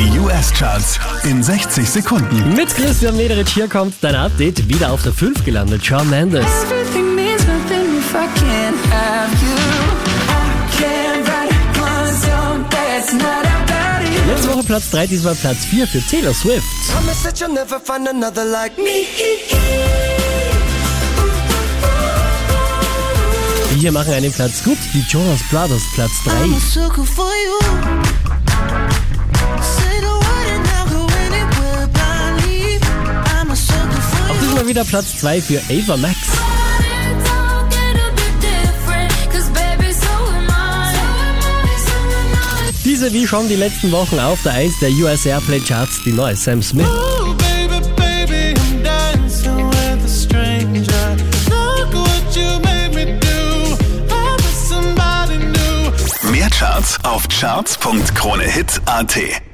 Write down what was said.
Die US-Charts in 60 Sekunden. Mit Christian Mederich hier kommt dein Update. Wieder auf der 5 gelandet, Shawn Mendes. Letzte Woche Platz 3, diesmal Platz 4 für Taylor Swift. Hier machen einen Platz gut, die Jonas Brothers Platz 3. diesmal wieder Platz 2 für Ava Max. Diese wie schon die letzten Wochen auf der Eis der US Airplay Charts, die neue Sam Smith. Mehr Charts auf charts.kronehit.at.